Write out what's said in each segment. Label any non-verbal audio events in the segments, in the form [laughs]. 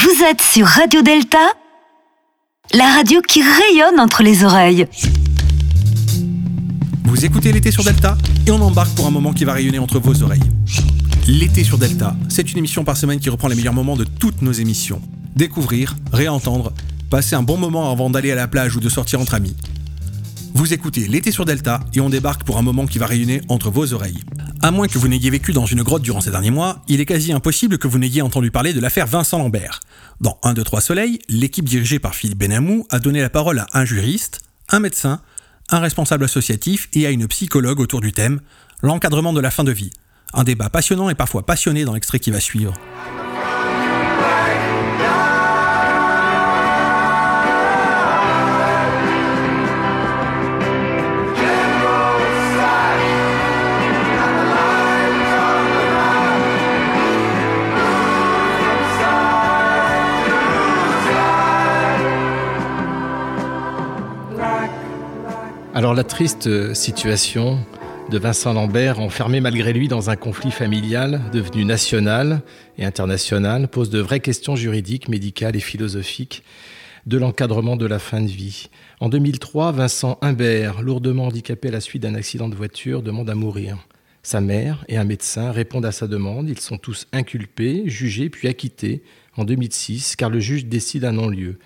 Vous êtes sur Radio Delta, la radio qui rayonne entre les oreilles. Vous écoutez l'été sur Delta et on embarque pour un moment qui va rayonner entre vos oreilles. L'été sur Delta, c'est une émission par semaine qui reprend les meilleurs moments de toutes nos émissions. Découvrir, réentendre, passer un bon moment avant d'aller à la plage ou de sortir entre amis. Vous écoutez l'été sur Delta et on débarque pour un moment qui va rayonner entre vos oreilles. À moins que vous n'ayez vécu dans une grotte durant ces derniers mois, il est quasi impossible que vous n'ayez entendu parler de l'affaire Vincent Lambert. Dans 1, 2, 3 Soleil, l'équipe dirigée par Philippe Benamou a donné la parole à un juriste, un médecin, un responsable associatif et à une psychologue autour du thème l'encadrement de la fin de vie. Un débat passionnant et parfois passionné dans l'extrait qui va suivre. Alors la triste situation de Vincent Lambert, enfermé malgré lui dans un conflit familial devenu national et international, pose de vraies questions juridiques, médicales et philosophiques de l'encadrement de la fin de vie. En 2003, Vincent Humbert, lourdement handicapé à la suite d'un accident de voiture, demande à mourir. Sa mère et un médecin répondent à sa demande. Ils sont tous inculpés, jugés puis acquittés en 2006 car le juge décide un non-lieu.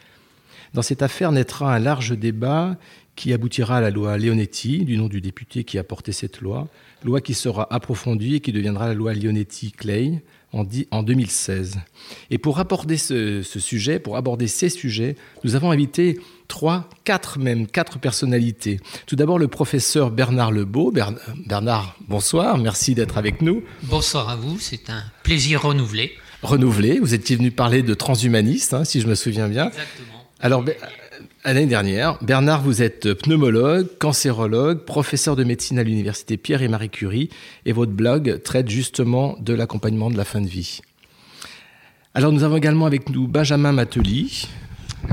Dans cette affaire naîtra un large débat qui aboutira à la loi Leonetti, du nom du député qui a porté cette loi, loi qui sera approfondie et qui deviendra la loi Leonetti-Clay en, en, 2016. Et pour aborder ce, sujet, pour aborder ces sujets, nous avons invité trois, quatre même, quatre personnalités. Tout d'abord le professeur Bernard Lebeau. Bernard, bonsoir, merci d'être avec nous. Bonsoir à vous, c'est un plaisir renouvelé. Renouvelé, vous étiez venu parler de transhumanisme, hein, si je me souviens bien. Exactement. Alors, L'année dernière, Bernard, vous êtes pneumologue, cancérologue, professeur de médecine à l'université Pierre et Marie Curie, et votre blog traite justement de l'accompagnement de la fin de vie. Alors nous avons également avec nous Benjamin Mateli.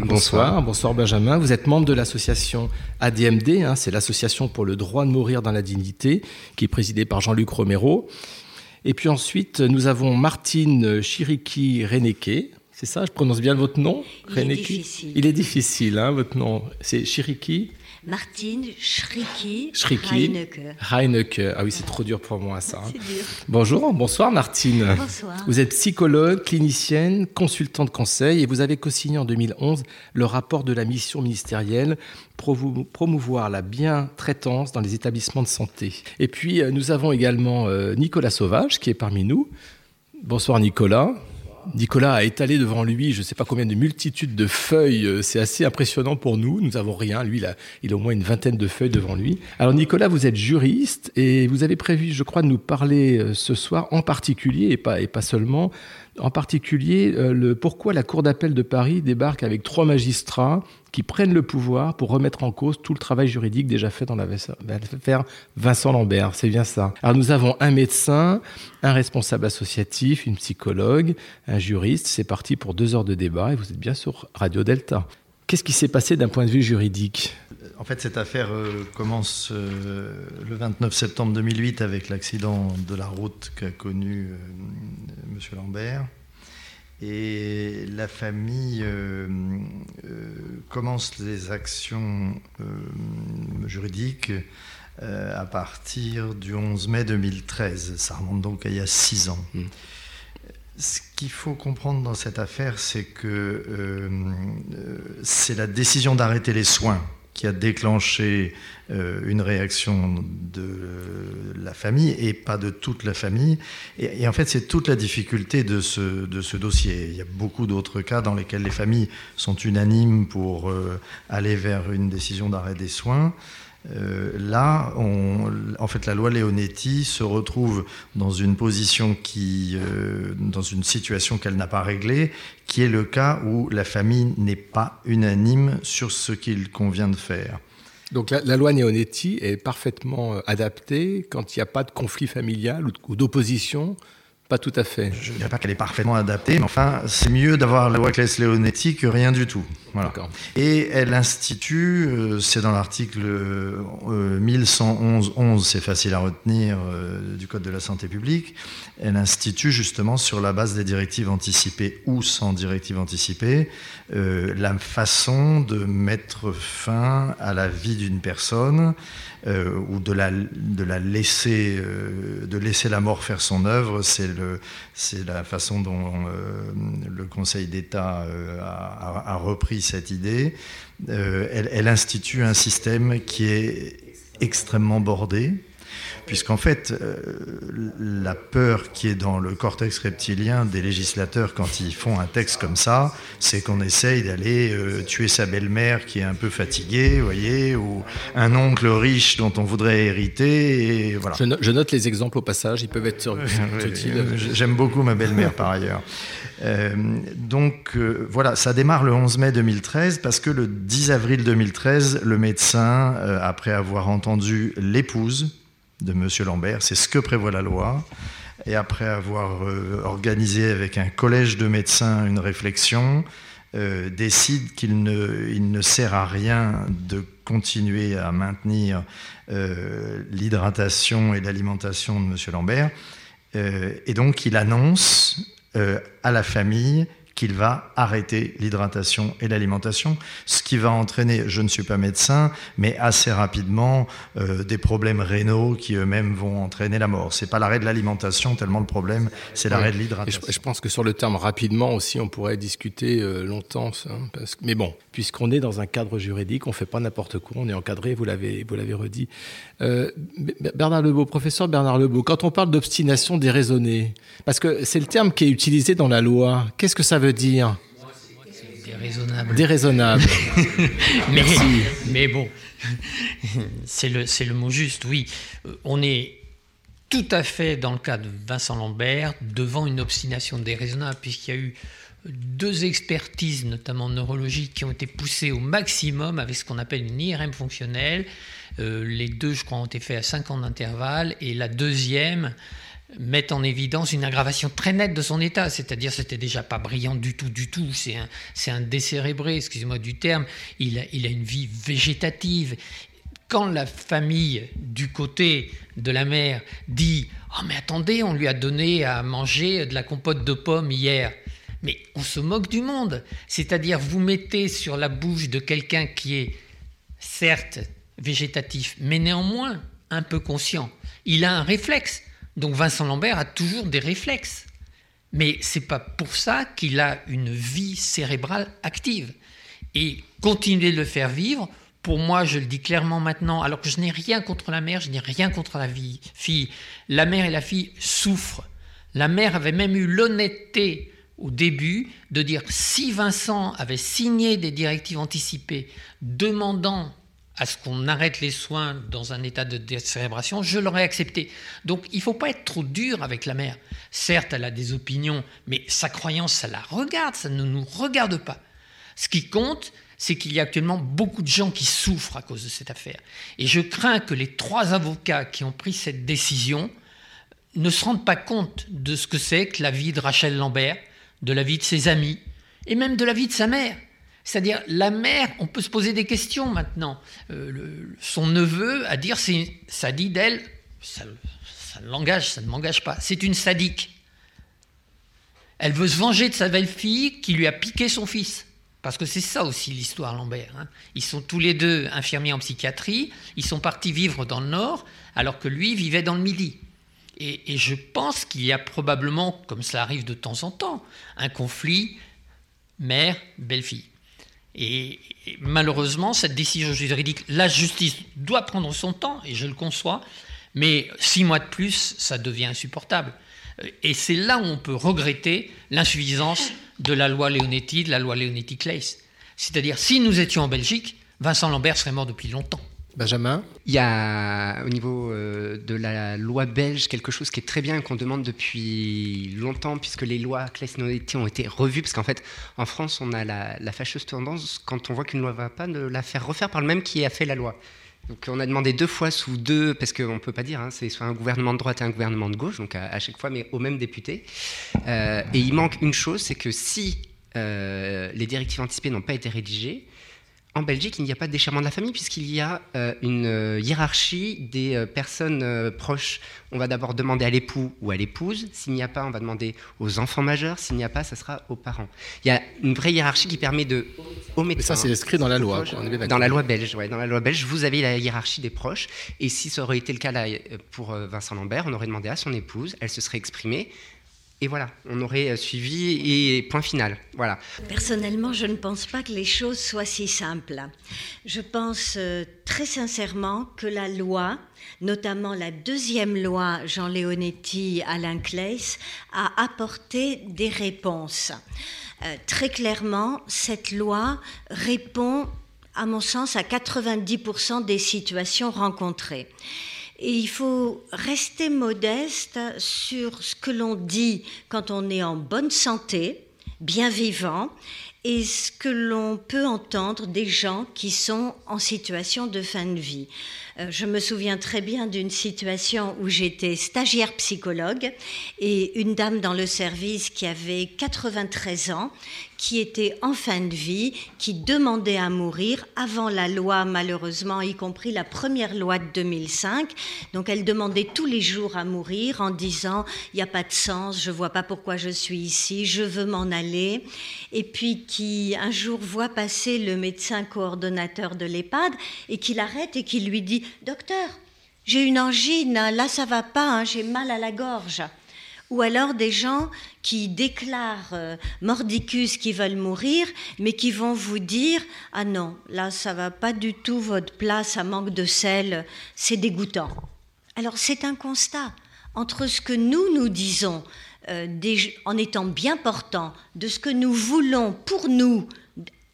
Bonsoir. Bonsoir, Benjamin. Vous êtes membre de l'association ADMD, hein, c'est l'association pour le droit de mourir dans la dignité, qui est présidée par Jean-Luc Romero. Et puis ensuite, nous avons Martine Chiriki-Reneke. C'est ça, je prononce bien votre nom Il est difficile. Il est difficile, hein, votre nom. C'est Chiriki Martine Schricki, Reinecke. Reinecke. Ah oui, c'est trop dur pour moi ça. C'est dur. Bonjour, bonsoir Martine. Bonsoir. Vous êtes psychologue, clinicienne, consultante conseil et vous avez co-signé en 2011 le rapport de la mission ministérielle promouvoir la bien-traitance dans les établissements de santé. Et puis euh, nous avons également euh, Nicolas Sauvage qui est parmi nous. Bonsoir Nicolas. Nicolas a étalé devant lui, je ne sais pas combien de multitudes de feuilles. Euh, c'est assez impressionnant pour nous. Nous n'avons rien. Lui, il a, il a au moins une vingtaine de feuilles devant lui. Alors, Nicolas, vous êtes juriste et vous avez prévu, je crois, de nous parler euh, ce soir en particulier, et pas, et pas seulement, en particulier euh, le pourquoi la Cour d'appel de Paris débarque avec trois magistrats qui prennent le pouvoir pour remettre en cause tout le travail juridique déjà fait dans l'affaire Vincent Lambert. C'est bien ça. Alors nous avons un médecin, un responsable associatif, une psychologue, un juriste. C'est parti pour deux heures de débat et vous êtes bien sur Radio Delta. Qu'est-ce qui s'est passé d'un point de vue juridique? En fait, cette affaire euh, commence euh, le 29 septembre 2008 avec l'accident de la route qu'a connu euh, M. Lambert. Et la famille commence les actions juridiques à partir du 11 mai 2013. Ça remonte donc à il y a six ans. Mmh. Ce qu'il faut comprendre dans cette affaire, c'est que euh, c'est la décision d'arrêter les soins qui a déclenché euh, une réaction de la famille et pas de toute la famille. Et, en fait, c'est toute la difficulté de ce, dossier. Il y a beaucoup d'autres cas dans lesquels les familles sont unanimes pour euh, aller vers une décision d'arrêt des soins. Euh, là, en fait, la loi Leonetti se retrouve dans une position qui, euh, dans une situation qu'elle n'a pas réglée, qui est le cas où la famille n'est pas unanime sur ce qu'il convient de faire. Donc la, loi Leonetti est parfaitement euh, adaptée quand il n'y a pas de conflit familial ou d'opposition pas tout à fait. Je ne dirais pas qu'elle est parfaitement adaptée, mais enfin, c'est mieux d'avoir la loi Claes Leonetti que rien du tout. Voilà. Et elle institue, euh, c'est dans l'article euh, 1111.11, c'est facile à retenir, euh, du Code de la santé publique, elle institue justement sur la base des directives anticipées ou sans directives anticipées, euh, la façon de mettre fin à la vie d'une personne euh, ou de la, de la laisser, euh, de laisser la mort faire son œuvre. C'est c'est la façon dont euh, le Conseil d'État euh, a, repris cette idée. Euh, elle institue un système qui est extrêmement bordé, puisqu'en fait, euh, la peur qui est dans le cortex reptilien des législateurs quand ils font un texte comme ça, c'est qu'on essaye d'aller euh, tuer sa belle-mère qui est un peu fatiguée, vous voyez, ou un oncle riche dont on voudrait hériter, et voilà. Je, no- je note les exemples au passage, ils peuvent être [laughs] utiles. J'aime beaucoup ma belle-mère par ailleurs. Euh, donc voilà, ça démarre le 11 mai 2013 parce que le 10 avril 2013, le médecin, après avoir entendu l'épouse de Monsieur Lambert, c'est ce que prévoit la loi, et après avoir euh, organisé avec un collège de médecins une réflexion, euh, décide qu'il ne, sert à rien de continuer à maintenir euh, l'hydratation et l'alimentation de Monsieur Lambert. Et donc, il annonce à la famille qu'il va arrêter l'hydratation et l'alimentation, ce qui va entraîner, je ne suis pas médecin, mais assez rapidement euh, des problèmes rénaux qui eux-mêmes vont entraîner la mort. C'est pas l'arrêt de l'alimentation tellement le problème, c'est l'arrêt de je, l'hydratation. je pense que sur le terme rapidement aussi, on pourrait discuter euh, longtemps. ça, hein, parce que- mais bon, puisqu'on est dans un cadre juridique, on fait pas n'importe quoi, on est encadré, vous l'avez, vous l'avez redit. Euh, Bernard Lebeau, professeur Bernard Lebeau, quand on parle d'obstination déraisonnée, parce que c'est le terme qui est utilisé dans la loi, qu'est-ce que ça veut dire Déraisonnable. Déraisonnable. [laughs] Mais, Merci. mais bon, c'est le, le mot juste, oui. Euh, On est tout à fait, dans le cas de Vincent Lambert, devant une obstination déraisonnable, puisqu'il y a eu deux expertises, notamment neurologiques, qui ont été poussées au maximum avec ce qu'on appelle une IRM fonctionnelle. Euh, les deux, je crois, ont été faits à 5 ans d'intervalle, et la deuxième met en évidence une aggravation très nette de son état, c'est-à-dire c'était déjà pas brillant du tout, du tout, c'est un, c'est un décérébré, excusez-moi du terme, il a, il a une vie végétative. Quand la famille du côté de la mère dit « Oh mais attendez, on lui a donné à manger de la compote de pommes hier », mais on se moque du monde, c'est-à-dire vous mettez sur la bouche de quelqu'un qui est certes végétatif, mais néanmoins un peu conscient. Il a un réflexe. Donc Vincent Lambert a toujours des réflexes. Mais c'est pas pour ça qu'il a une vie cérébrale active. Et continuer de le faire vivre, pour moi, je le dis clairement maintenant, alors que je n'ai rien contre la mère, je n'ai rien contre la fille. La mère et la fille souffrent. La mère avait même eu l'honnêteté au début de dire si Vincent avait signé des directives anticipées demandant à ce qu'on arrête les soins dans un état de décérébration, je l'aurais accepté. Donc il ne faut pas être trop dur avec la mère. Certes, elle a des opinions, mais sa croyance, ça la regarde, ça ne nous regarde pas. Ce qui compte, c'est qu'il y a actuellement beaucoup de gens qui souffrent à cause de cette affaire. Et je crains que les trois avocats qui ont pris cette décision ne se rendent pas compte de ce que c'est que la vie de Rachel Lambert, de la vie de ses amis, et même de la vie de sa mère. C'est-à-dire, la mère, on peut se poser des questions maintenant. Euh, son neveu, à dire, ça dit d'elle, ça, ça l'engage, ça ne m'engage pas, c'est une sadique. Elle veut se venger de sa belle-fille qui lui a piqué son fils. Parce que c'est ça aussi l'histoire Lambert. hein. Ils sont tous les deux infirmiers en psychiatrie, ils sont partis vivre dans le Nord, alors que lui vivait dans le Midi. Et, et je pense qu'il y a probablement, comme cela arrive de temps en temps, un conflit mère-belle-fille. Et, malheureusement, cette décision juridique, la justice doit prendre son temps, et je le conçois, mais six mois de plus, ça devient insupportable. Et c'est là où on peut regretter l'insuffisance de la loi Leonetti, de la loi Leonetti-Claes. C'est-à-dire, si nous étions en Belgique, Vincent Lambert serait mort depuis longtemps. Benjamin Il y a au niveau euh, de la loi belge quelque chose qui est très bien qu'on demande depuis longtemps puisque les lois Claes-Noetti ont été revues parce qu'en fait en France on a la, la fâcheuse tendance quand on voit qu'une loi va pas de la faire refaire par le même qui a fait la loi. Donc on a demandé deux fois sous deux, parce qu'on ne peut pas dire, hein, c'est soit un gouvernement de droite et un gouvernement de gauche, donc à, à chaque fois, mais au même député. Euh, et il manque une chose, c'est que si euh, les directives anticipées n'ont pas été rédigées, en Belgique, il n'y a pas de déchirement de la famille puisqu'il y a euh, une euh, hiérarchie des euh, personnes euh, proches. On va d'abord demander à l'époux ou à l'épouse. S'il n'y a pas, on va demander aux enfants majeurs. S'il n'y a pas, ça sera aux parents. Il y a une vraie hiérarchie qui permet de aux Mais ça, c'est inscrit dans la loi. quoi, on est bien Dans la loi belge, ouais, dans la loi belge, vous avez la hiérarchie des proches. Et si ça aurait été le cas là, pour Vincent Lambert, on aurait demandé à son épouse, elle se serait exprimée, et voilà, on aurait euh, suivi et point final. Voilà. Personnellement, je ne pense pas que les choses soient si simples. Je pense euh, très sincèrement que la loi, notamment la deuxième loi Jean Leonetti, Alain Claes, a apporté des réponses. Euh, très clairement, cette loi répond, à mon sens, à 90% des situations rencontrées. Et il faut rester modeste sur ce que l'on dit quand on est en bonne santé, bien vivant, et ce que l'on peut entendre des gens qui sont en situation de fin de vie. Euh, Je me souviens très bien d'une situation où j'étais stagiaire psychologue et une dame dans le service qui avait 93 ans, qui était en fin de vie, qui demandait à mourir avant la loi, malheureusement, y compris la première loi de 2005. Donc elle demandait tous les jours à mourir en disant il n'y a pas de sens, je vois pas pourquoi je suis ici, je veux m'en aller. Et puis qui un jour voit passer le médecin coordonnateur de l'EHPAD et qui l'arrête et qui lui dit docteur, j'ai une angine, là ça va pas, hein, j'ai mal à la gorge. Ou alors des gens qui déclarent euh, mordicus qui veulent mourir, mais qui vont vous dire ah non, là ça va pas du tout votre plat, ça manque de sel, c'est dégoûtant. Alors c'est un constat entre ce que nous nous disons euh, en étant bien portants de ce que nous voulons pour nous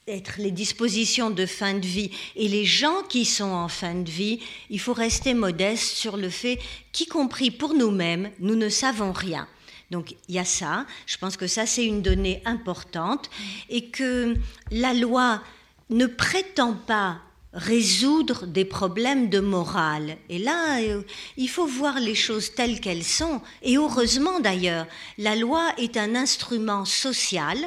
être les dispositions de fin de vie et les gens qui sont en fin de vie, il faut rester modeste sur le fait qu'y compris pour nous-mêmes, nous ne savons rien. Donc il y a ça, je pense que ça c'est une donnée importante et que la loi ne prétend pas résoudre des problèmes de morale. Et là, euh, il faut voir les choses telles qu'elles sont. Et heureusement d'ailleurs, la loi est un instrument social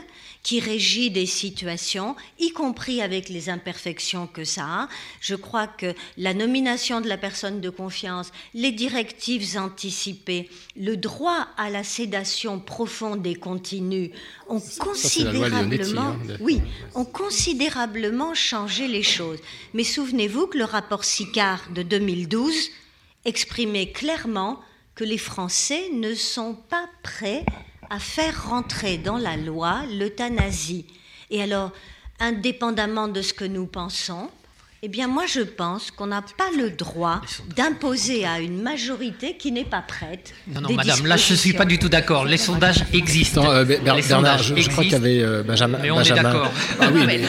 qui régit des situations, y compris avec les imperfections que ça a. Je crois que la nomination de la personne de confiance, les directives anticipées, le droit à la sédation profonde et continue ont considérablement, hein, oui, ont considérablement changé les choses. Mais souvenez-vous que le rapport Sicard de 2012 exprimait clairement que les Français ne sont pas prêts à faire rentrer dans la loi l'euthanasie. Et alors, indépendamment de ce que nous pensons, eh bien moi je pense qu'on n'a pas le droit d'imposer à une majorité qui n'est pas prête. Non, non, des madame, là, je ne suis pas du tout d'accord. Les sondages existent. Euh, Ber- Ber- Les Bernard, sondages je, je crois qu'il y avait euh, Benjamin. Mais on est Benjamin. d'accord. Ah oui, mais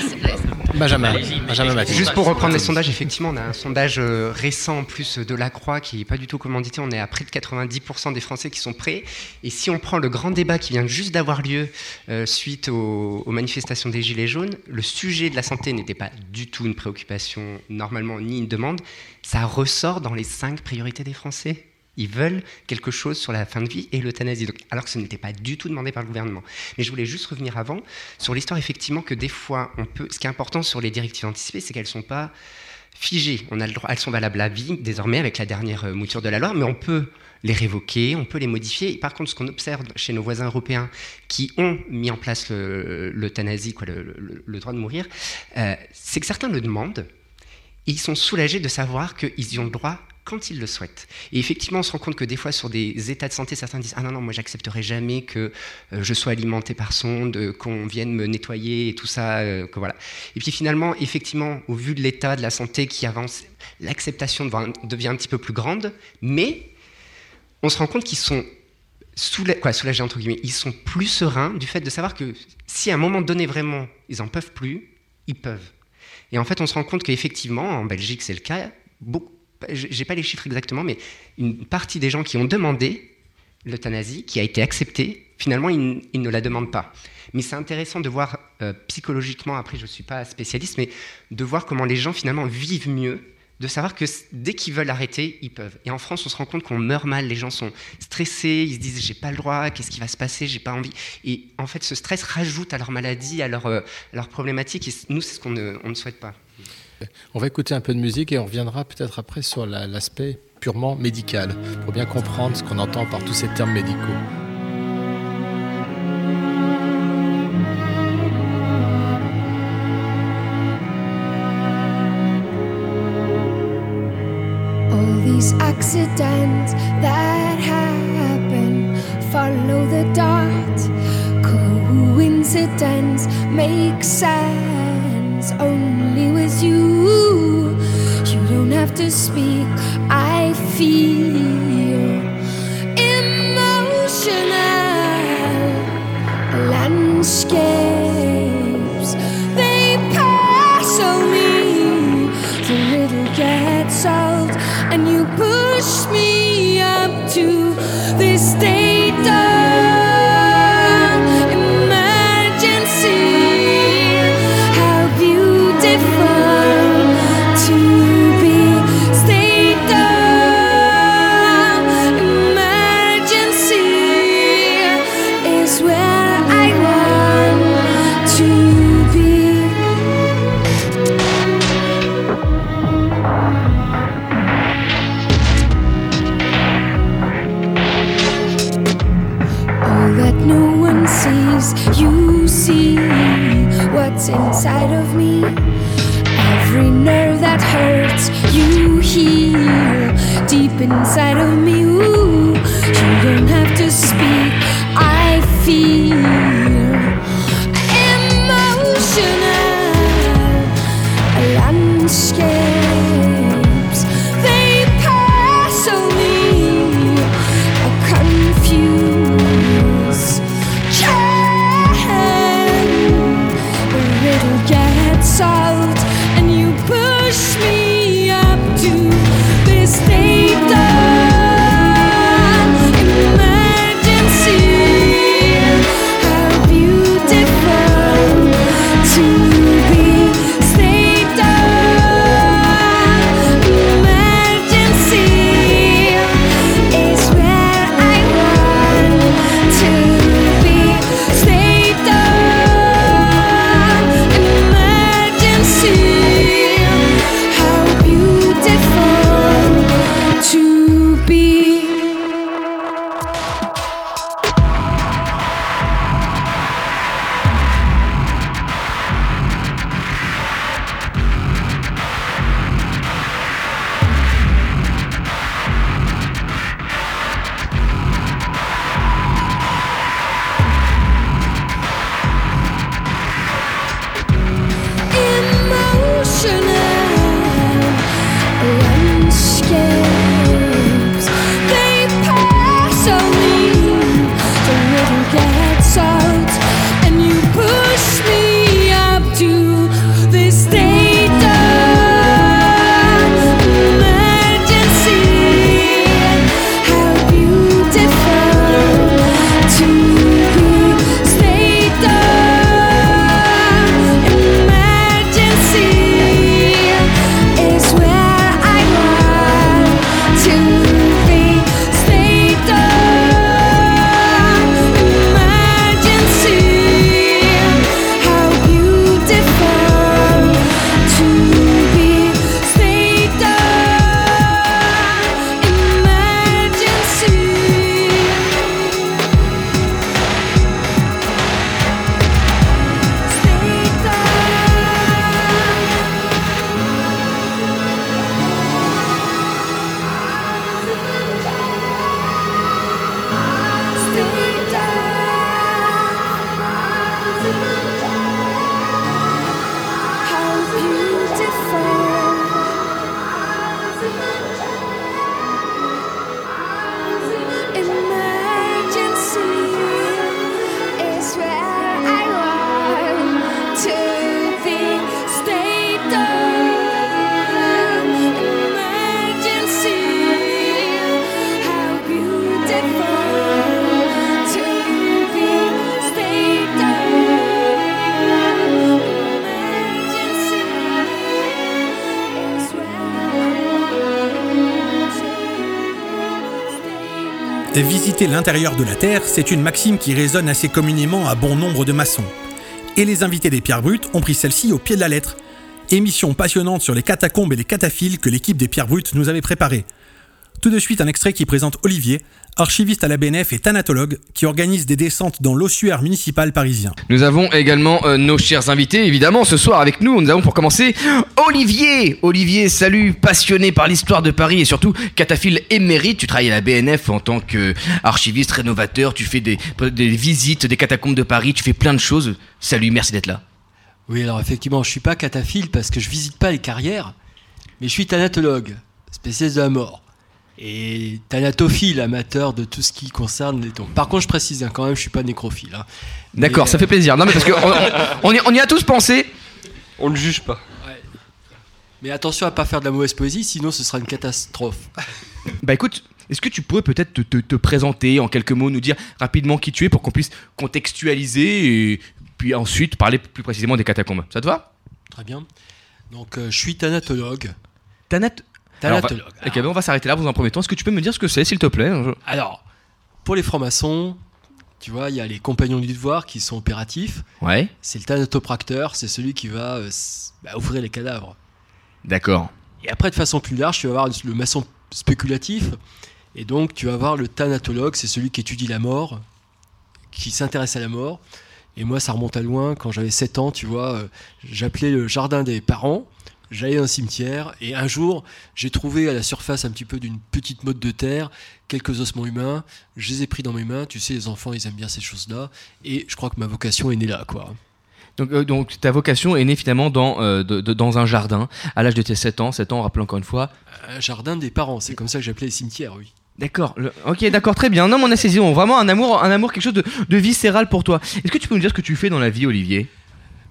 Benjamin. Benjamin Mathieu. Juste pour reprendre les sondages, effectivement, on a un sondage euh, récent en plus de la Croix qui n'est pas du tout commandité. On est à près de 90% des Français qui sont prêts. Et si on prend le grand débat qui vient juste d'avoir lieu euh, suite aux, aux manifestations des Gilets jaunes, le sujet de la santé n'était pas du tout une préoccupation normalement ni une demande. Ça ressort dans les cinq priorités des Français. Ils veulent quelque chose sur la fin de vie et l'euthanasie, alors que ce n'était pas du tout demandé par le gouvernement. Mais je voulais juste revenir avant sur l'histoire, effectivement, que des fois, on peut. Ce qui est important sur les directives anticipées, c'est qu'elles ne sont pas figées. On a le droit, elles sont valables à vie désormais avec la dernière euh, mouture de la loi, mais on peut les révoquer, on peut les modifier. Par contre, ce qu'on observe chez nos voisins européens qui ont mis en place le- l'euthanasie, le, droit de mourir, euh, c'est que certains le demandent ils sont soulagés de savoir qu'ils y ont le droit quand ils le souhaitent. Et effectivement, on se rend compte que des fois, sur des états de santé, certains disent Ah non, non, moi, j'accepterai jamais que euh, je sois alimenté par sonde, euh, qu'on vienne me nettoyer et tout ça. euh. Et puis finalement, effectivement, au vu de l'état de la santé qui avance, l'acceptation devient, un petit peu plus grande, mais on se rend compte qu'ils sont soulagés, entre guillemets, ils sont plus sereins du fait de savoir que si à un moment donné, vraiment, ils en peuvent plus, ils peuvent. Et en fait, on se rend compte qu'effectivement, en Belgique, c'est le cas j'ai pas les chiffres exactement, mais une partie des gens qui ont demandé l'euthanasie, qui a été acceptée, finalement, ils, ne la demandent pas. Mais c'est intéressant de voir euh, psychologiquement, après je ne suis pas spécialiste, mais de voir comment les gens finalement vivent mieux, de savoir que dès qu'ils veulent arrêter, ils peuvent. Et en France, on se rend compte qu'on meurt mal, les gens sont stressés, ils se disent j'ai pas le droit, qu'est-ce qui va se passer, j'ai pas envie. Et en fait, ce stress rajoute à leur maladie, à leur, euh, problématique, et nous, c'est ce qu'on ne souhaite pas. On va écouter un peu de musique et on reviendra peut-être après sur l'aspect purement médical, pour bien comprendre ce qu'on entend par tous ces termes médicaux. deep inside of me L'intérieur de la Terre, c'est une maxime qui résonne assez communément à bon nombre de maçons. Et les invités des Pierres Brutes ont pris celle-ci au pied de la lettre. Émission passionnante sur les catacombes et les cataphiles que l'équipe des Pierres Brutes nous avait préparée. Tout de suite un extrait qui présente Olivier, archiviste à la BNF et thanatologue, qui organise des descentes dans l'ossuaire municipal parisien. Nous avons également euh, nos chers invités, évidemment, ce soir avec nous. Nous avons pour commencer Olivier. Olivier, salut, passionné par l'histoire de Paris et surtout cataphile émérite. Tu travailles à la BNF en tant qu'archiviste rénovateur. Tu fais des, des visites des catacombes de Paris. Tu fais plein de choses. Salut, merci d'être là. Oui, alors effectivement, je suis pas cataphile parce que je visite pas les carrières, mais je suis thanatologue, spécialiste de la mort. Et thanatophile, amateur de tout ce qui concerne les tombes. Par contre, je précise hein, quand même, je suis pas nécrophile. hein. D'accord, ça euh, fait plaisir. Non, mais parce qu'on on, on y- on y a tous pensé. On ne juge pas. Mais attention à pas faire de la mauvaise poésie, sinon ce sera une catastrophe. [laughs] Bah écoute, est-ce que tu pourrais peut-être te, te- te présenter en quelques mots, nous dire rapidement qui tu es pour qu'on puisse contextualiser et puis ensuite parler plus précisément des catacombes Ça te va? Très bien. Donc, euh, je suis thanatologue. Thanat... Alors, on va- ben, on va s'arrêter là dans un premier temps. Est-ce que tu peux me dire ce que c'est, s'il te plaît Je- Alors, pour les francs-maçons, tu vois, il y a les compagnons du devoir qui sont opératifs. Ouais, C'est le thanatopracteur, c'est celui qui va euh, bah, ouvrir les cadavres. d'accord. Et après, de façon plus large, tu vas avoir le maçon spéculatif. Et donc, tu vas avoir le thanatologue, c'est celui qui étudie la mort, qui s'intéresse à la mort. Et moi, ça remonte à loin. Quand j'avais 7 ans, tu vois, euh, j'appelais le jardin des parents. J'allais à un cimetière et un jour, j'ai trouvé à la surface un petit peu d'une petite motte de terre quelques ossements humains. Je les ai pris dans mes mains. Tu sais, les enfants, ils aiment bien ces choses-là. Et je crois que ma vocation est née là, quoi. Donc, euh, donc ta vocation est née finalement dans, euh, de- de- dans un jardin à l'âge de tes 7 ans. 7 ans, rappelons encore une fois. Un jardin des parents, c'est comme ça que j'appelais les cimetières, oui. D'accord, ok, d'accord, très bien. Non, mais on a saisi, on- vraiment un amour, un amour, quelque chose de, de viscéral pour toi. Est-ce que tu peux nous dire ce que tu fais dans la vie, Olivier?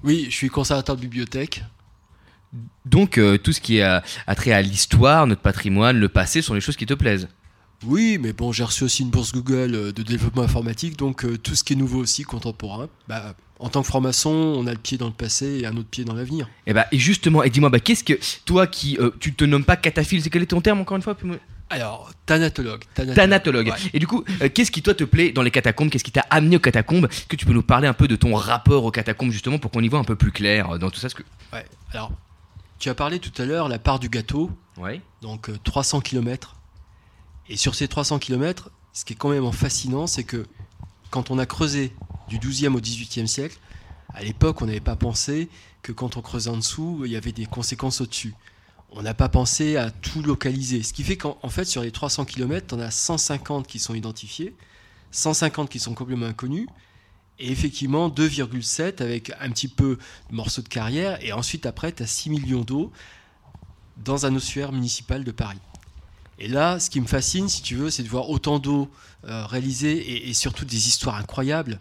Oui, je suis conservateur de bibliothèque. Donc, euh, tout ce qui est à, à trait à l'histoire, notre patrimoine, le passé, sont les choses qui te plaisent. Oui, mais bon, j'ai reçu aussi une bourse Google euh, de développement informatique, donc euh, tout ce qui est nouveau aussi, contemporain. Bah, en tant que franc-maçon, on a le pied dans le passé et un autre pied dans l'avenir. Et bah, et justement, et dis-moi, bah, qu'est-ce que toi qui, euh, tu te nommes pas cataphile, c'est quel est ton terme encore une fois Alors, thanatologue. Thanatologue. Ouais. Et du coup, euh, qu'est-ce qui toi te plaît dans les catacombes? Qu'est-ce qui t'a amené aux catacombes? Est-ce que tu peux nous parler un peu de ton rapport aux catacombes justement pour qu'on y voit un peu plus clair euh, dans tout ça? Ce que... Ouais. Alors, tu as parlé tout à l'heure la part du gâteau, Ouais. donc euh, 300 km. Et sur ces 300 km, ce qui est quand même fascinant, c'est que quand on a creusé du 12e au 18e siècle, à l'époque, on n'avait pas pensé que quand on creusait en dessous, il y avait des conséquences au-dessus. On n'a pas pensé à tout localiser. Ce qui fait qu'en en fait, sur les 300 km, on a 150 qui sont identifiés, 150 qui sont complètement inconnus, et effectivement 2,7 avec un petit peu de morceaux de carrière, et ensuite après, tu as 6 millions d'eau dans un ossuaire municipal de Paris. Et là, ce qui me fascine, si tu veux, c'est de voir autant d'eau euh, réalisée et, et surtout des histoires incroyables.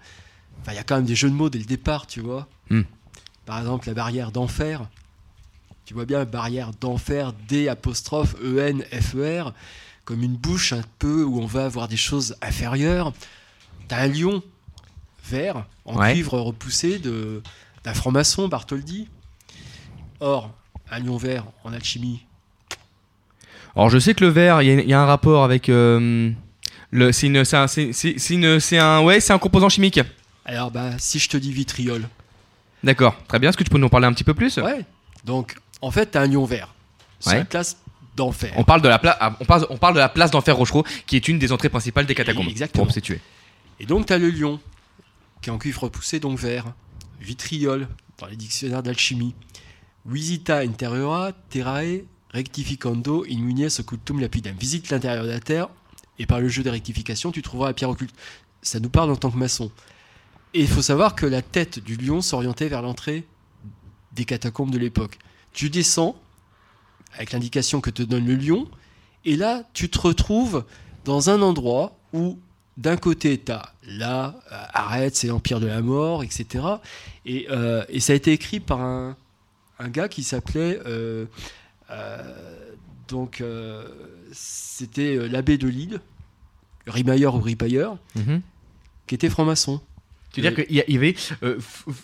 Enfin, il y a quand même des jeux de mots dès le départ, tu vois. Hmm. Par exemple, la barrière d'enfer. Tu vois bien, barrière d'enfer, D apostrophe E N F E R, comme une bouche un peu où on va avoir des choses inférieures. T'as un lion vert en Ouais. cuivre repoussé de d'un franc-maçon, Bartholdi. Or, un lion vert en alchimie, Alors je sais que le verre, il y, a- il y a un rapport avec... euh, le, c'est une, c'est un, c'est, une- c'est un, ouais, c'est un composant chimique. alors bah si je te dis vitriol, D'accord, très bien. Est-ce que tu peux nous en parler un petit peu plus? Ouais. Donc, en fait, t'as un lion vert. C'est Ouais. la classe d'enfer. On parle de la place, on parle, on parle de la place d'Enfer Rochereau, qui est une des entrées principales des catacombes. Exactement. Pour situer. Et donc, t'as le lion, qui est en cuivre repoussé, donc vert. Vitriol, dans les dictionnaires d'alchimie. Visita interiora terrae rectificando in munies occultum lapidem. Visite l'intérieur de la terre, et par le jeu des rectifications, tu trouveras la pierre occulte. Ça nous parle en tant que maçon. Et il faut savoir que la tête du lion s'orientait vers l'entrée des catacombes de l'époque. Tu descends, avec l'indication que te donne le lion, et là, tu te retrouves dans un endroit où, d'un côté, tu as là, euh, arrête, c'est l'Empire de la Mort, etc. Et, euh, et ça a été écrit par un, un gars qui s'appelait. euh, donc, c'était l'abbé de Lille, Rimailleur ou Ripailleur, Mhm. qui était franc-maçon. C'est-à-dire qu'il y, avait, euh,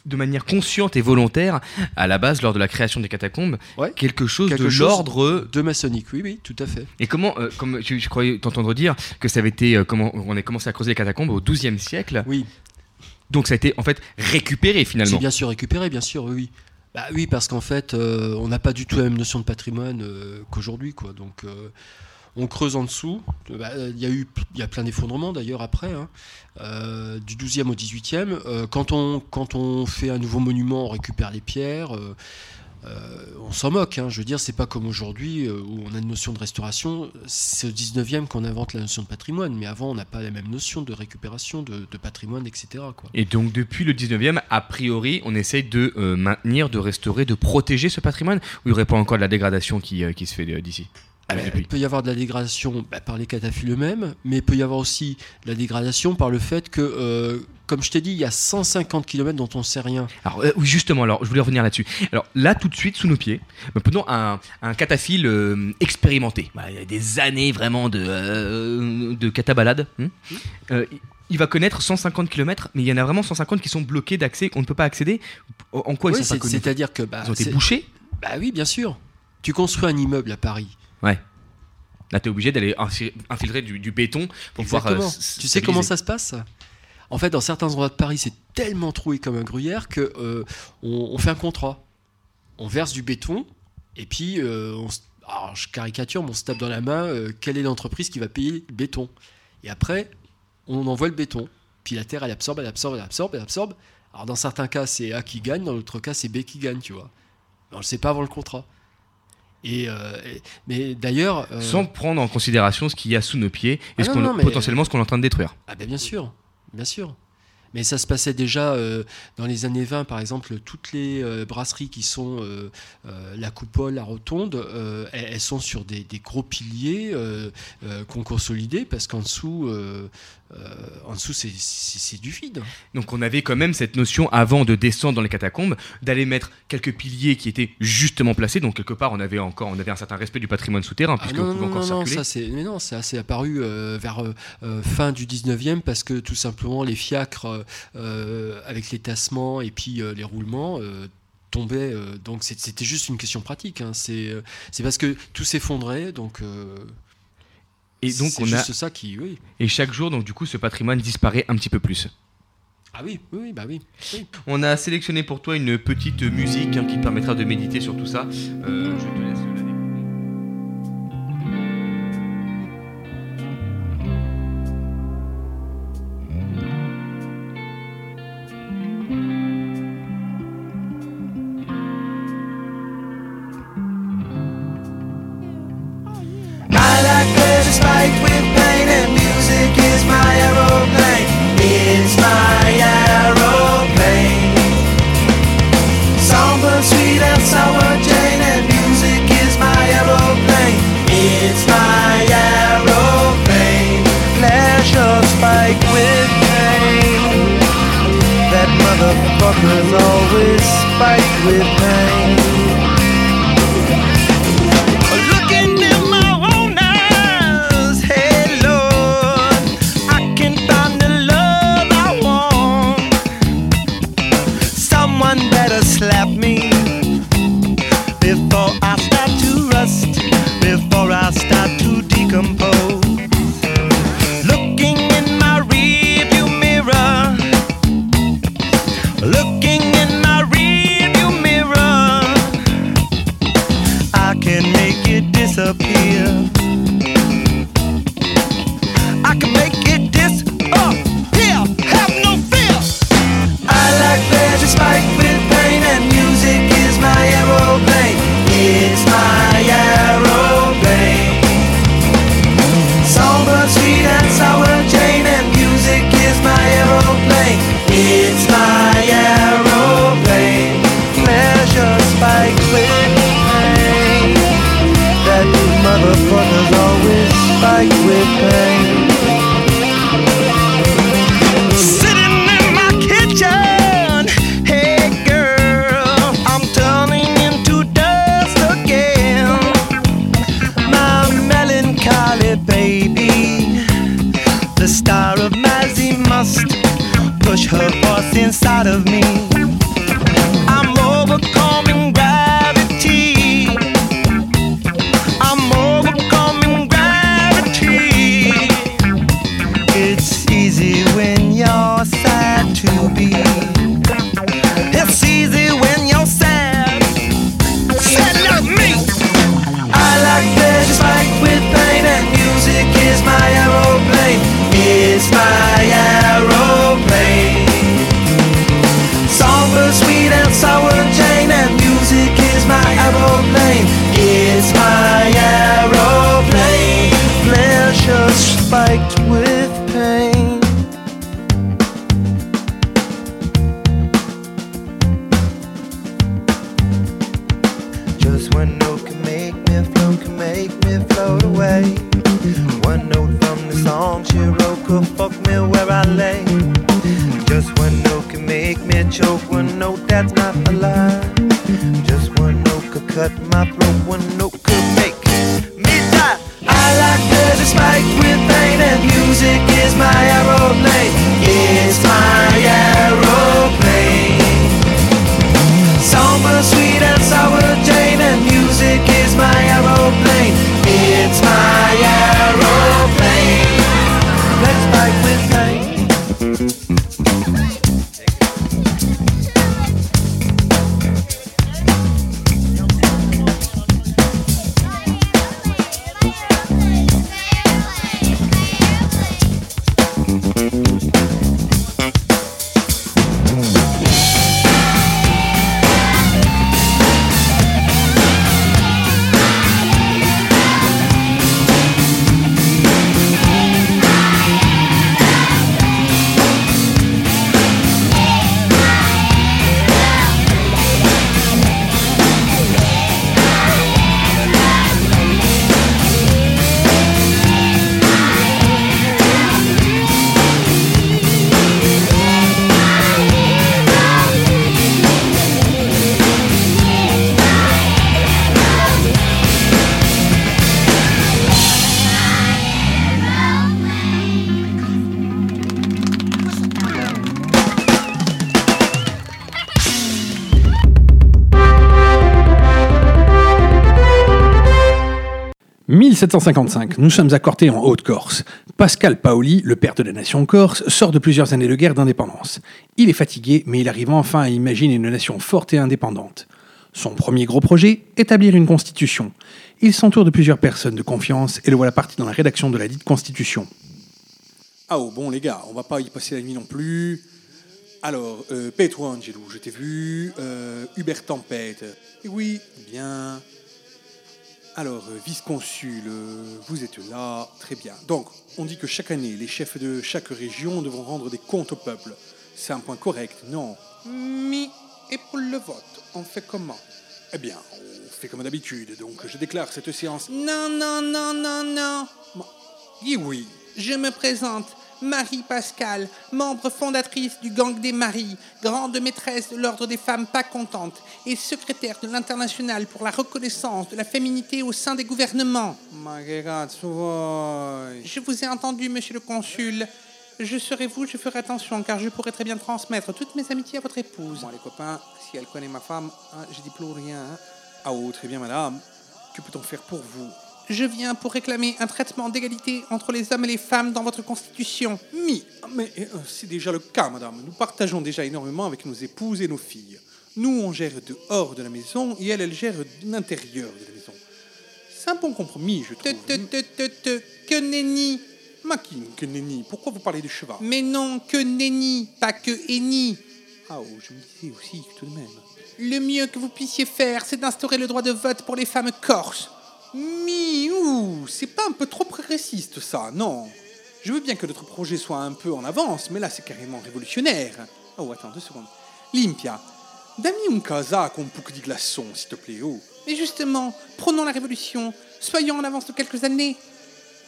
de manière consciente et volontaire, à la base, lors de la création des catacombes, Ouais. quelque chose Quelque de l'ordre. de maçonnique. Oui, oui, tout à fait. Et comment, euh, comme je, je croyais t'entendre dire que ça avait été, euh, comment on a commencé à creuser les catacombes au XIIe siècle. Oui. Donc ça a été en fait récupéré C'est finalement. bien sûr récupéré, bien sûr, oui. oui. Bah oui, parce qu'en fait, euh, on n'a pas du tout la même notion de patrimoine euh, qu'aujourd'hui, quoi. Donc, euh, on creuse en dessous. Bah, Il y a eu, y a plein d'effondrements d'ailleurs après, hein. Euh, du 12e au 18e. Euh, quand on quand on fait un nouveau monument, on récupère les pierres. euh, on s'en moque, hein. je veux dire, c'est pas comme aujourd'hui où on a une notion de restauration. C'est au 19e qu'on invente la notion de patrimoine, mais avant on n'a pas la même notion de récupération de, patrimoine, etc. Et donc depuis le 19e, a priori, on essaye de maintenir, de restaurer, de protéger ce patrimoine Ou il n'y aurait pas encore de la dégradation qui, qui se fait d'ici? Ah, il peut y avoir de la dégradation bah, par les cataphiles eux-mêmes, mais il peut y avoir aussi de la dégradation par le fait que, euh, comme je t'ai dit, il y a 150 km dont on ne sait rien. Alors euh, oui, justement, alors je voulais revenir là-dessus. Alors là, tout de suite, sous nos pieds, bah, prenons un, un cataphile euh, expérimenté. Bah, il y a des années vraiment de, euh, de catabalade. hein. Euh, il- va connaître 150 km, mais il y en a vraiment 150 qui sont bloqués d'accès, qu'on ne peut pas accéder. En quoi Oui, ils sont c'est- pas connus? C'est-à-dire que. Bah, Ils ont été bouchés? Bah oui, bien sûr. Tu construis un immeuble à Paris. Ouais. Là, tu es obligé d'aller infi- infiltrer du, du béton pour pouvoir. euh, Exactement. s- tu sais comment ça se passe? En fait, dans certains endroits de Paris, c'est tellement troué comme un gruyère que euh, on, on fait un contrat. On verse du béton et puis euh, on se- alors, je caricature, mais on se tape dans la main quelle est l'entreprise qui va payer le béton? Et après, on envoie le béton. Puis la terre, elle absorbe, elle absorbe, elle absorbe, elle absorbe. Alors dans certains cas, c'est A qui gagne, dans l'autre cas, c'est B qui gagne, tu vois. Mais on le sait pas avant le contrat. Et, euh, et- mais d'ailleurs, euh, Sans prendre en considération ce qu'il y a sous nos pieds et Ah ce non, qu'on- non, mais- potentiellement ce qu'on est en train de détruire. Ah ben bien sûr, bien sûr. Mais ça se passait déjà euh, dans les années 20, par exemple, toutes les euh, brasseries qui sont euh, euh, la coupole, la rotonde, euh, elles, sont sur des, des gros piliers euh, euh, qu'on consolidait parce qu'en dessous, euh, en dessous c'est- du vide. Donc on avait quand même cette notion avant de descendre dans les catacombes d'aller mettre quelques piliers qui étaient justement placés. Donc quelque part on avait encore on avait un certain respect du patrimoine souterrain Ah puisque non, on non, pouvait non, encore non, circuler. ça mais non, ça c'est apparu euh, vers euh, euh, fin du 19e parce que tout simplement les fiacres avec les tassements et puis les roulements tombaient. donc c'était juste une question pratique. hein. C'est parce que tout s'effondrait donc. Et donc c'est on a juste ça qui oui. et chaque jour donc du coup ce patrimoine disparaît un petit peu plus. Ah oui oui oui bah oui. oui. On a sélectionné pour toi une petite musique hein, qui te permettra de méditer sur tout ça. Euh, je te laisse looking be. Mm-hmm. 1755, nous sommes à Corté en Haute-Corse. Pascal Paoli, le père de la nation corse, sort de plusieurs années de guerre d'indépendance. Il est fatigué, mais il arrive enfin à imaginer une nation forte et indépendante. Son premier gros projet, établir une constitution. Il s'entoure de plusieurs personnes de confiance et le voilà parti dans la rédaction de la dite constitution. Ah oh, bon les gars, on va pas y passer la nuit non plus. Alors, euh, Petro Angelou, je t'ai vu. Euh, Hubert Tempête. Et oui, bien. Alors, euh, vice-consul, euh, vous êtes là, très bien. Donc, on dit que chaque année, les chefs de chaque région devront rendre des comptes au peuple. C'est un point correct, non? Mais, et pour le vote, on fait comment? Eh bien, on fait comme d'habitude, donc je déclare cette séance... Non, non, non, non, non. Oui, oui. Je me présente, Marie Pascal, membre fondatrice du Gang des Maries, grande maîtresse de l'Ordre des femmes pas contentes et secrétaire de l'International pour la reconnaissance de la féminité au sein des gouvernements. Je vous ai entendu, monsieur le consul. Je serai vous, je ferai attention, car je pourrais très bien transmettre toutes mes amitiés à votre épouse. Bon, les copains, si elle connaît ma femme, hein, je dis plus rien. hein. Ah oh, très bien, madame. Que peut-on faire pour vous? Je viens pour réclamer un traitement d'égalité entre les hommes et les femmes dans votre constitution. Mi, mais euh, c'est déjà le cas, madame. Nous partageons déjà énormément avec nos épouses et nos filles. Nous, on gère dehors de la maison et elle, elle gère de l'intérieur de la maison. C'est un bon compromis, je trouve. Te, te, te, te, te, que nenni. Makin, que nenni, pourquoi vous parlez de cheval? Mais non, que nenni, pas que enni. Ah oh, je me disais aussi tout de même. Le mieux que vous puissiez faire, c'est d'instaurer le droit de vote pour les femmes corses. Miou, c'est pas un peu trop progressiste ça, non? Je veux bien que notre projet soit un peu en avance, mais là c'est carrément révolutionnaire. Oh, attends, deux secondes. Limpia, dammi un casaco un peu de glaçon, s'il te plaît, oh. Mais justement, prenons la révolution. Soyons en avance de quelques années.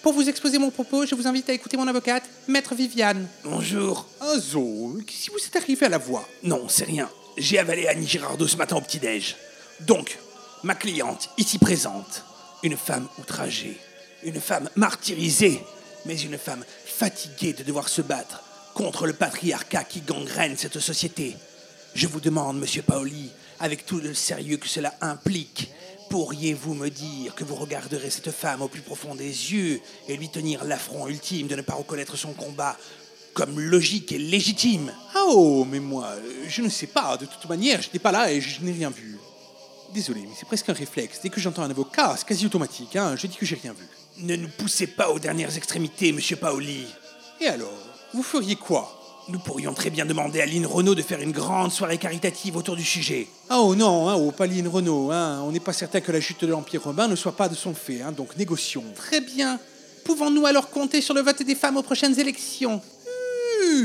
Pour vous exposer mon propos, je vous invite à écouter mon avocate, Maître Viviane. Bonjour. Ah zo, si vous êtes arrivé à la voix Non, c'est rien. J'ai avalé Annie Girardot ce matin au petit-déj. Donc, ma cliente, ici présente, une femme outragée, une femme martyrisée, mais une femme fatiguée de devoir se battre contre le patriarcat qui gangrène cette société. Je vous demande, monsieur Paoli, avec tout le sérieux que cela implique, pourriez-vous me dire que vous regarderez cette femme au plus profond des yeux et lui tenir l'affront ultime de ne pas reconnaître son combat comme logique et légitime? Ah oh, mais moi, je ne sais pas. De toute manière, je n'étais pas là et je n'ai rien vu. Désolé, mais c'est presque un réflexe. Dès que j'entends un avocat, c'est quasi automatique. Hein. Je dis que j'ai rien vu. Ne nous poussez pas aux dernières extrémités, monsieur Paoli. Et alors Vous feriez quoi? Nous pourrions très bien demander à Lynn Renault de faire une grande soirée caritative autour du sujet. Ah oh non, hein, oh, pas Lynn Renault. Hein. On n'est pas certain que la chute de l'Empire romain ne soit pas de son fait. Hein. Donc négocions. Très bien. Pouvons-nous alors compter sur le vote des femmes aux prochaines élections?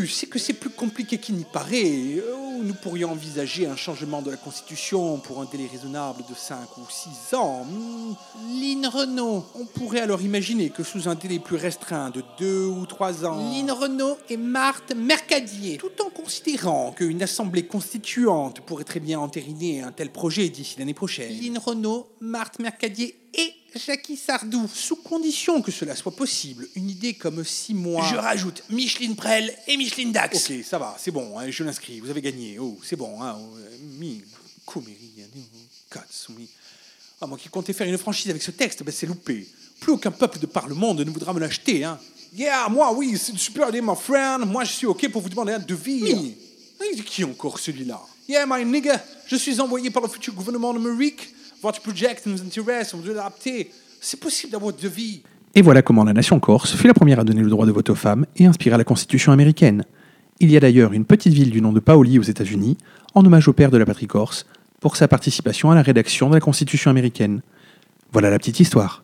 C'est que c'est plus compliqué qu'il n'y paraît. Euh, Nous pourrions envisager un changement de la Constitution pour un délai raisonnable de 5 ou 6 ans. Hmm, Lynn Renault, on pourrait alors imaginer que sous un délai plus restreint de 2 ou 3 ans, Lynn Renault et Marthe Mercadier, tout en considérant qu'une assemblée constituante pourrait très bien entériner un tel projet d'ici l'année prochaine. Lynn Renault, Marthe Mercadier et Jackie Sardou, sous condition que cela soit possible, une idée comme 6 mois. Je rajoute Micheline Prel et Micheline Dax. Ok, ça va, c'est bon, hein, je l'inscris, vous avez gagné. Oh, c'est bon, hein. oh, euh, Mi, hein, Katsumi. Ah, moi qui comptais faire une franchise avec ce texte, ben c'est loupé. Plus aucun peuple de par le monde ne voudra me l'acheter, hein. Yeah, moi, oui, c'est une super idée, my friend. Moi, je suis OK pour vous demander un devis. Mi, qui encore celui-là? Yeah, my nigga, je suis envoyé par le futur gouvernement d'Amérique. Votre projet nous intéresse, on veut l'adapter. C'est possible d'avoir de devis. Et voilà comment la nation corse fut la première à donner le droit de vote aux femmes et inspira la Constitution américaine. Il y a d'ailleurs une petite ville du nom de Paoli aux États-Unis, en hommage au père de la patrie corse, pour sa participation à la rédaction de la Constitution américaine. Voilà la petite histoire.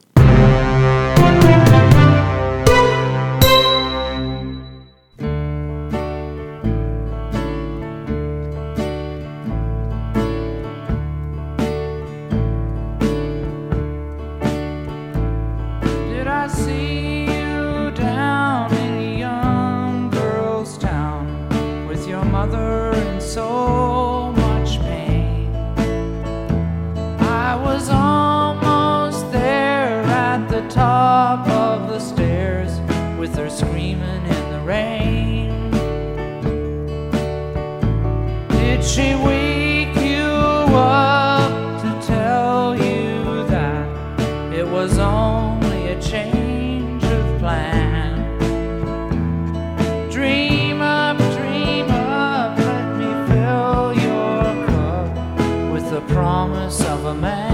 A man.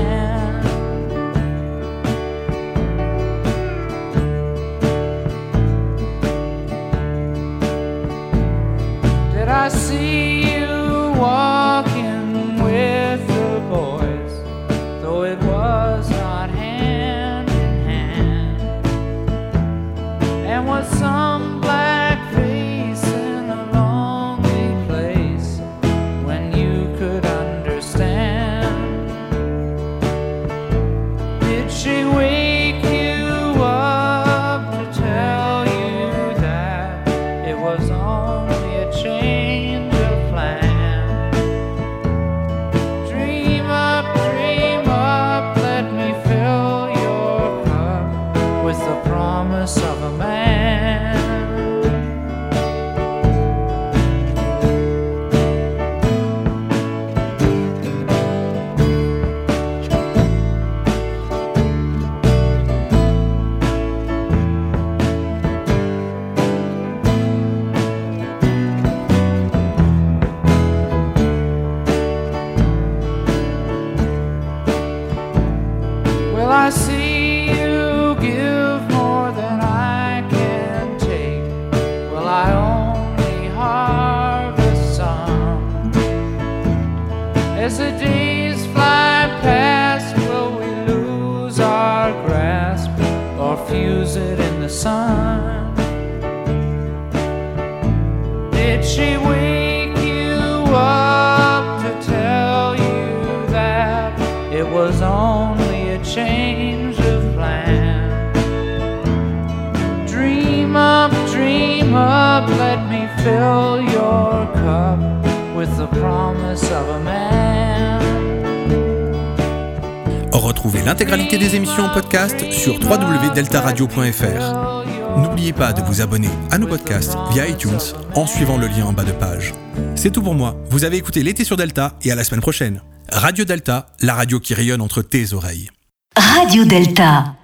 N'oubliez pas de vous abonner à nos podcasts via iTunes en suivant le lien en bas de page. C'est tout pour moi. Vous avez écouté l'été sur Delta et à la semaine prochaine. Radio Delta, la radio qui rayonne entre tes oreilles. Radio Delta.